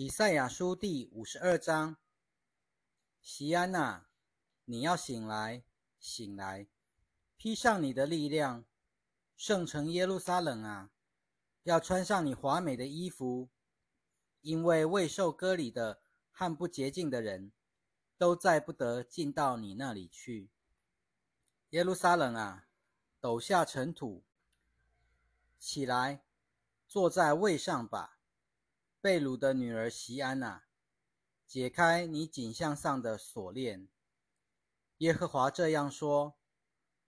以赛亚书第五十二章：席安呐，你要醒来，醒来，披上你的力量，圣城耶路撒冷啊，要穿上你华美的衣服，因为未受割礼的和不洁净的人，都再不得进到你那里去。耶路撒冷啊，抖下尘土，起来，坐在位上吧。贝鲁的女儿席安娜，解开你颈项上的锁链。耶和华这样说：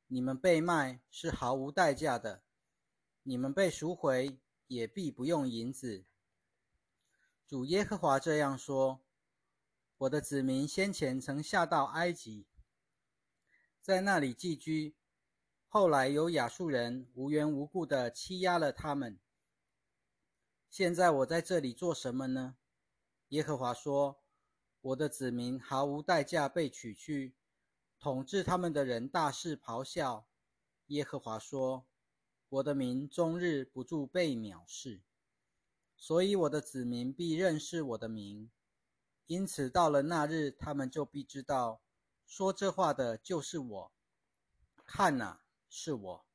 你们被卖是毫无代价的，你们被赎回也必不用银子。主耶和华这样说：我的子民先前曾下到埃及，在那里寄居，后来有亚述人无缘无故的欺压了他们。现在我在这里做什么呢？耶和华说：“我的子民毫无代价被取去，统治他们的人大肆咆哮。”耶和华说：“我的民终日不住被藐视，所以我的子民必认识我的名。因此到了那日，他们就必知道，说这话的就是我。看哪，是我，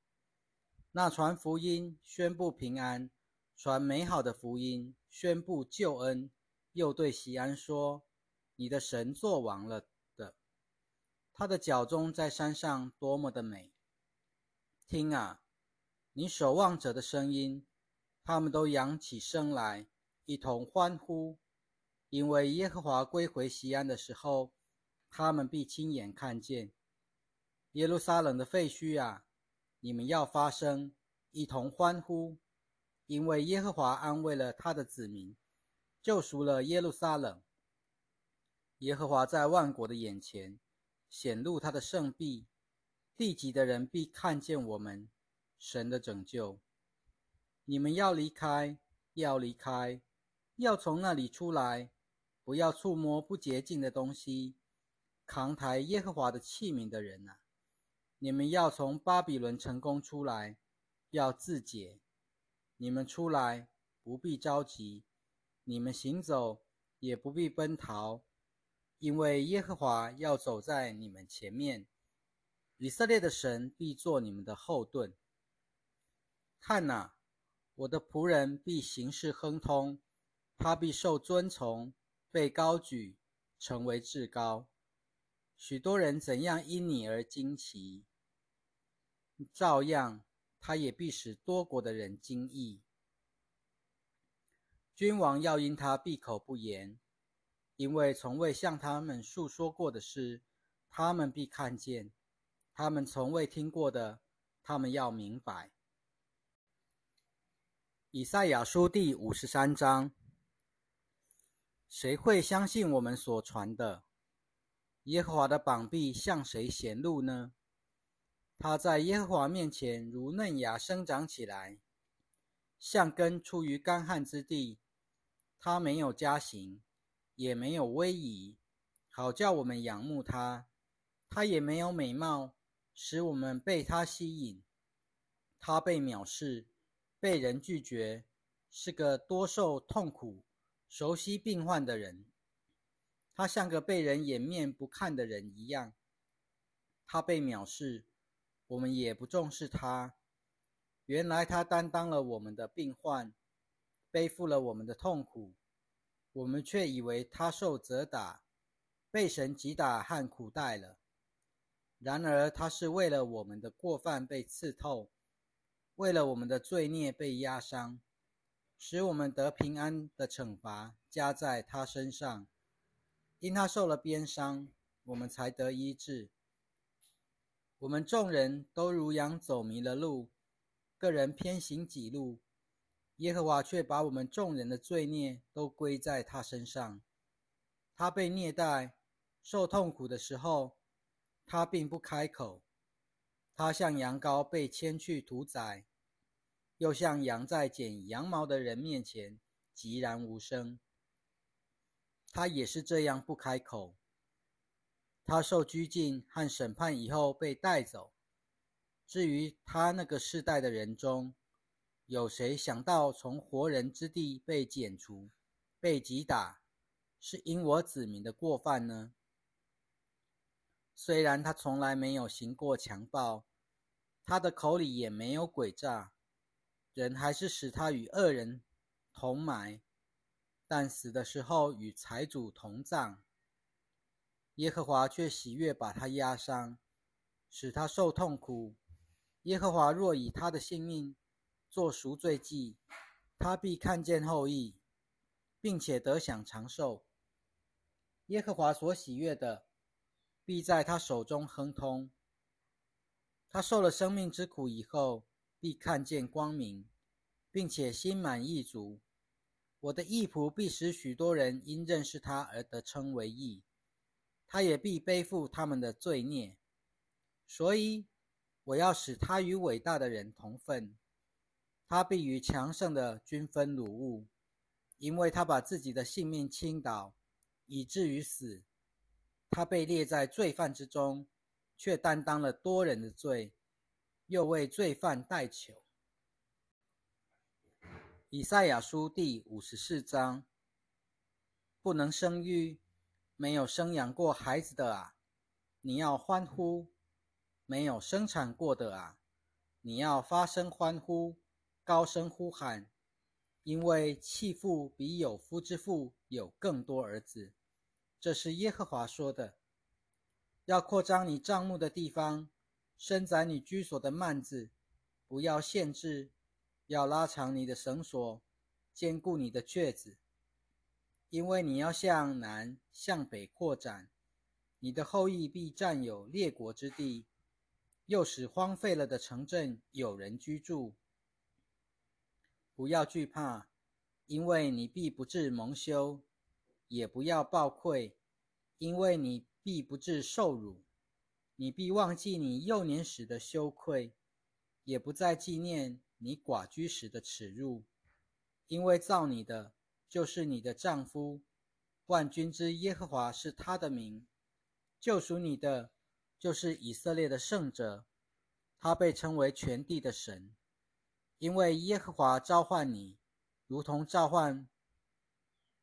那传福音、宣布平安。”传美好的福音，宣布救恩，又对西安说：“你的神作王了的，他的脚中在山上多么的美！听啊，你守望者的声音，他们都扬起声来，一同欢呼，因为耶和华归回西安的时候，他们必亲眼看见耶路撒冷的废墟啊！你们要发声，一同欢呼。”因为耶和华安慰了他的子民，救赎了耶路撒冷。耶和华在万国的眼前显露他的圣臂，地极的人必看见我们神的拯救。你们要离开，要离开，要从那里出来，不要触摸不洁净的东西。扛抬耶和华的器皿的人啊，你们要从巴比伦成功出来，要自解。你们出来不必着急，你们行走也不必奔逃，因为耶和华要走在你们前面，以色列的神必做你们的后盾。看哪，我的仆人必行事亨通，他必受尊崇，被高举，成为至高。许多人怎样因你而惊奇，照样。他也必使多国的人惊异。君王要因他闭口不言，因为从未向他们述说过的事，他们必看见；他们从未听过的，他们要明白。以赛亚书第五十三章：谁会相信我们所传的？耶和华的膀臂向谁显露呢？他在耶和华面前如嫩芽生长起来，像根出于干旱之地。他没有家行，也没有威仪，好叫我们仰慕他。他也没有美貌，使我们被他吸引。他被藐视，被人拒绝，是个多受痛苦、熟悉病患的人。他像个被人掩面不看的人一样。他被藐视。我们也不重视他。原来他担当了我们的病患，背负了我们的痛苦，我们却以为他受责打，被神击打和苦待了。然而他是为了我们的过犯被刺透，为了我们的罪孽被压伤，使我们得平安的惩罚加在他身上。因他受了鞭伤，我们才得医治。我们众人都如羊走迷了路，个人偏行己路。耶和华却把我们众人的罪孽都归在他身上。他被虐待、受痛苦的时候，他并不开口。他像羊羔被牵去屠宰，又像羊在剪羊毛的人面前寂然无声。他也是这样不开口。他受拘禁和审判以后被带走。至于他那个世代的人中，有谁想到从活人之地被剪除、被击打，是因我子民的过犯呢？虽然他从来没有行过强暴，他的口里也没有诡诈，人还是使他与恶人同埋，但死的时候与财主同葬。耶和华却喜悦把他压伤，使他受痛苦。耶和华若以他的性命做赎罪祭，他必看见后裔，并且得享长寿。耶和华所喜悦的，必在他手中亨通。他受了生命之苦以后，必看见光明，并且心满意足。我的义仆必使许多人因认识他而得称为义，他也必背负他们的罪孽。所以。我要使他与伟大的人同分，他必与强盛的均分掳物，因为他把自己的性命倾倒，以至于死。他被列在罪犯之中，却担当了多人的罪，又为罪犯代求。以赛亚书第五十四章：不能生育、没有生养过孩子的啊，你要欢呼。没有生产过的啊，你要发声欢呼，高声呼喊，因为弃妇比有夫之妇有更多儿子。这是耶和华说的。要扩张你帐幕的地方，伸展你居所的幔子，不要限制，要拉长你的绳索，坚固你的橛子，因为你要向南向北扩展，你的后裔必占有列国之地。又使荒废了的城镇有人居住。不要惧怕，因为你必不至蒙羞；也不要抱愧，因为你必不至受辱。你必忘记你幼年时的羞愧，也不再纪念你寡居时的耻辱。因为造你的就是你的丈夫，万军之耶和华是他的名，救赎你的。就是以色列的圣者，他被称为全地的神，因为耶和华召唤你，如同召唤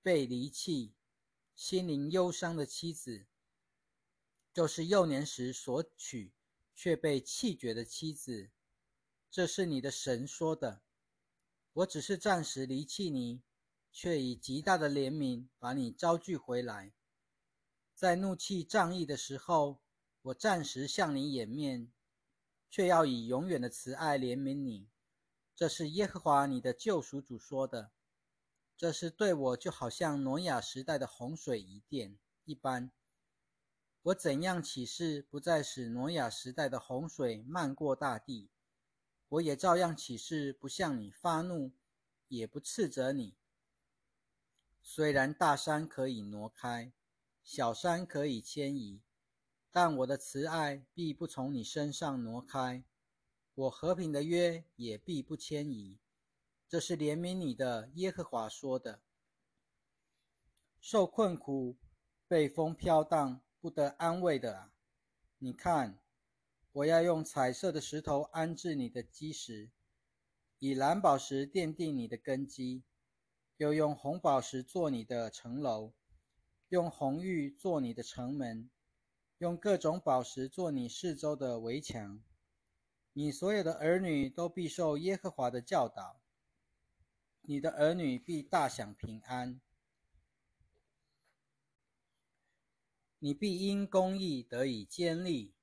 被离弃、心灵忧伤的妻子，就是幼年时所娶却被弃绝的妻子。这是你的神说的。我只是暂时离弃你，却以极大的怜悯把你招聚回来，在怒气仗义的时候。我暂时向你掩面，却要以永远的慈爱怜悯你。这是耶和华你的救赎主说的。这是对我就好像挪亚时代的洪水一电一般。我怎样起誓，不再使挪亚时代的洪水漫过大地，我也照样起誓，不向你发怒，也不斥责你。虽然大山可以挪开，小山可以迁移。但我的慈爱必不从你身上挪开，我和平的约也必不迁移。这是怜悯你的耶和华说的。受困苦、被风飘荡、不得安慰的啊！你看，我要用彩色的石头安置你的基石，以蓝宝石奠定你的根基，又用红宝石做你的城楼，用红玉做你的城门。用各种宝石做你四周的围墙，你所有的儿女都必受耶和华的教导，你的儿女必大享平安，你必因公义得以坚立，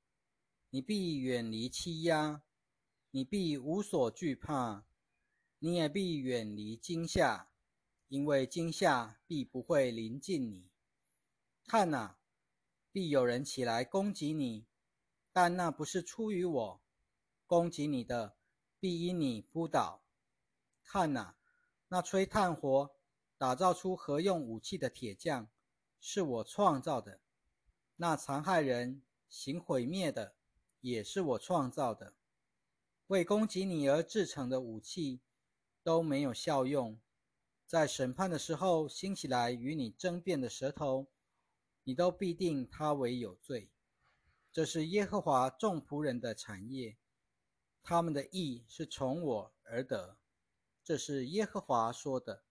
你必远离欺压，你必无所惧怕，你也必远离惊吓，因为惊吓必不会临近你。看哪！必有人起来攻击你，但那不是出于我。攻击你的，必因你扑倒。看哪，那吹炭火、打造出何用武器的铁匠，是我创造的；那残害人、行毁灭的，也是我创造的。为攻击你而制成的武器，都没有效用。在审判的时候，兴起来与你争辩的舌头。你都必定他为有罪，这是耶和华众仆人的产业，他们的义是从我而得，这是耶和华说的。